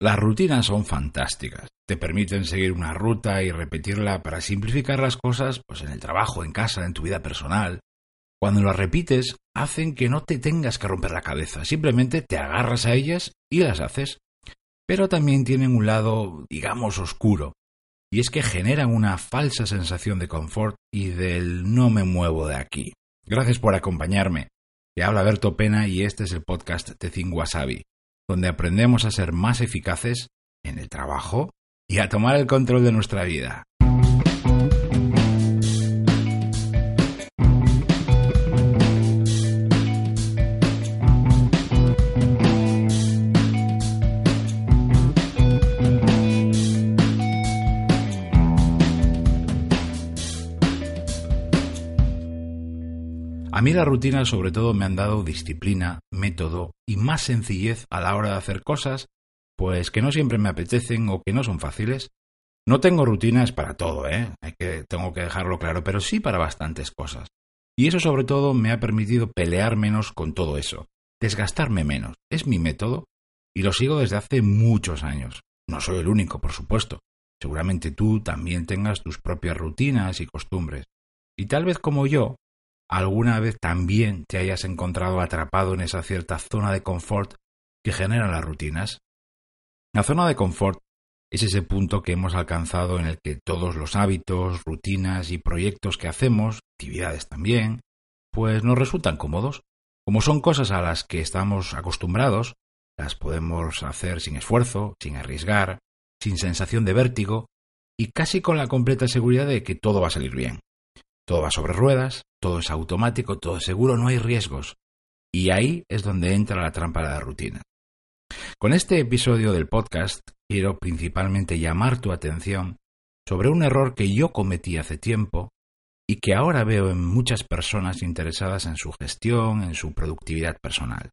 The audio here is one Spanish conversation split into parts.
Las rutinas son fantásticas. Te permiten seguir una ruta y repetirla para simplificar las cosas, pues en el trabajo, en casa, en tu vida personal. Cuando las repites, hacen que no te tengas que romper la cabeza, simplemente te agarras a ellas y las haces. Pero también tienen un lado, digamos, oscuro, y es que generan una falsa sensación de confort y del no me muevo de aquí. Gracias por acompañarme. Te habla Berto Pena y este es el podcast de Wasabi donde aprendemos a ser más eficaces en el trabajo y a tomar el control de nuestra vida. A mí las rutinas sobre todo me han dado disciplina, método y más sencillez a la hora de hacer cosas, pues que no siempre me apetecen o que no son fáciles. No tengo rutinas para todo, ¿eh? Que, tengo que dejarlo claro, pero sí para bastantes cosas. Y eso sobre todo me ha permitido pelear menos con todo eso, desgastarme menos. Es mi método y lo sigo desde hace muchos años. No soy el único, por supuesto. Seguramente tú también tengas tus propias rutinas y costumbres. Y tal vez como yo, alguna vez también te hayas encontrado atrapado en esa cierta zona de confort que generan las rutinas. La zona de confort es ese punto que hemos alcanzado en el que todos los hábitos, rutinas y proyectos que hacemos, actividades también, pues nos resultan cómodos. Como son cosas a las que estamos acostumbrados, las podemos hacer sin esfuerzo, sin arriesgar, sin sensación de vértigo y casi con la completa seguridad de que todo va a salir bien. Todo va sobre ruedas, todo es automático, todo es seguro, no hay riesgos. Y ahí es donde entra la trampa de la rutina. Con este episodio del podcast quiero principalmente llamar tu atención sobre un error que yo cometí hace tiempo y que ahora veo en muchas personas interesadas en su gestión, en su productividad personal.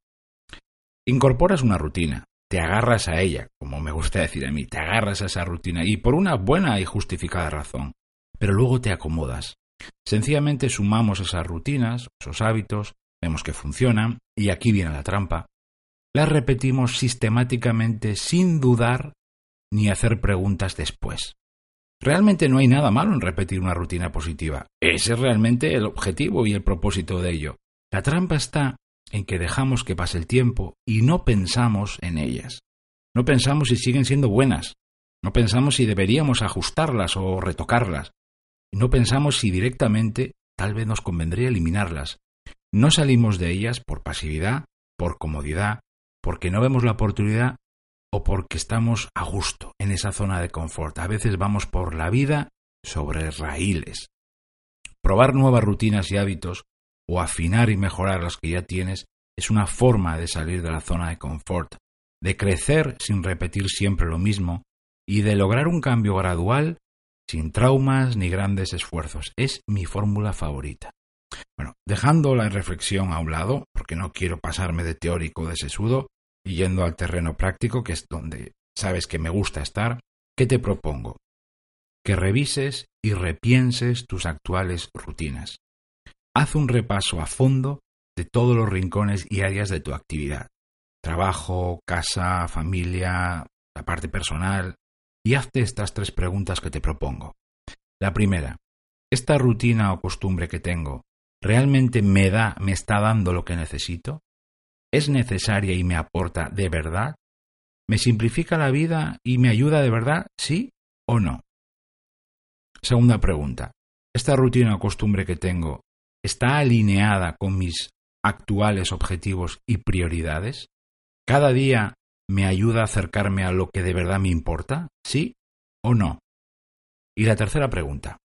Incorporas una rutina, te agarras a ella, como me gusta decir a mí, te agarras a esa rutina y por una buena y justificada razón, pero luego te acomodas, Sencillamente sumamos esas rutinas, esos hábitos, vemos que funcionan, y aquí viene la trampa. Las repetimos sistemáticamente sin dudar ni hacer preguntas después. Realmente no hay nada malo en repetir una rutina positiva. Ese es realmente el objetivo y el propósito de ello. La trampa está en que dejamos que pase el tiempo y no pensamos en ellas. No pensamos si siguen siendo buenas. No pensamos si deberíamos ajustarlas o retocarlas no pensamos si directamente tal vez nos convendría eliminarlas. No salimos de ellas por pasividad, por comodidad, porque no vemos la oportunidad o porque estamos a gusto en esa zona de confort. A veces vamos por la vida sobre raíles. Probar nuevas rutinas y hábitos o afinar y mejorar los que ya tienes es una forma de salir de la zona de confort, de crecer sin repetir siempre lo mismo y de lograr un cambio gradual sin traumas ni grandes esfuerzos. Es mi fórmula favorita. Bueno, dejando la reflexión a un lado, porque no quiero pasarme de teórico de sesudo, y yendo al terreno práctico, que es donde sabes que me gusta estar, ¿qué te propongo? Que revises y repienses tus actuales rutinas. Haz un repaso a fondo de todos los rincones y áreas de tu actividad. Trabajo, casa, familia, la parte personal, y hazte estas tres preguntas que te propongo. La primera, ¿esta rutina o costumbre que tengo realmente me da, me está dando lo que necesito? ¿Es necesaria y me aporta de verdad? ¿Me simplifica la vida y me ayuda de verdad? ¿Sí o no? Segunda pregunta, ¿esta rutina o costumbre que tengo está alineada con mis actuales objetivos y prioridades? ¿Cada día me ayuda a acercarme a lo que de verdad me importa? ¿Sí o no? Y la tercera pregunta.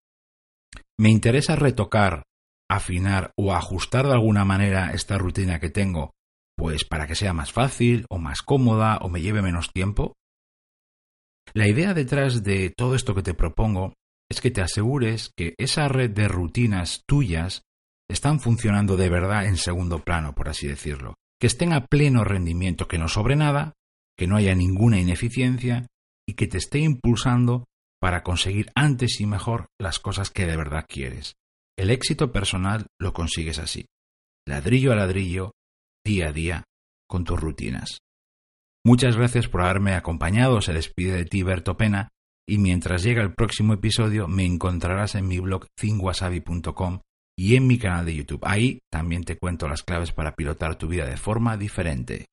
¿Me interesa retocar, afinar o ajustar de alguna manera esta rutina que tengo, pues para que sea más fácil o más cómoda o me lleve menos tiempo? La idea detrás de todo esto que te propongo es que te asegures que esa red de rutinas tuyas están funcionando de verdad en segundo plano, por así decirlo, que estén a pleno rendimiento, que no sobre nada que no haya ninguna ineficiencia y que te esté impulsando para conseguir antes y mejor las cosas que de verdad quieres. El éxito personal lo consigues así, ladrillo a ladrillo, día a día, con tus rutinas. Muchas gracias por haberme acompañado, se despide de ti Berto Pena, y mientras llega el próximo episodio me encontrarás en mi blog thinwasabi.com y en mi canal de YouTube. Ahí también te cuento las claves para pilotar tu vida de forma diferente.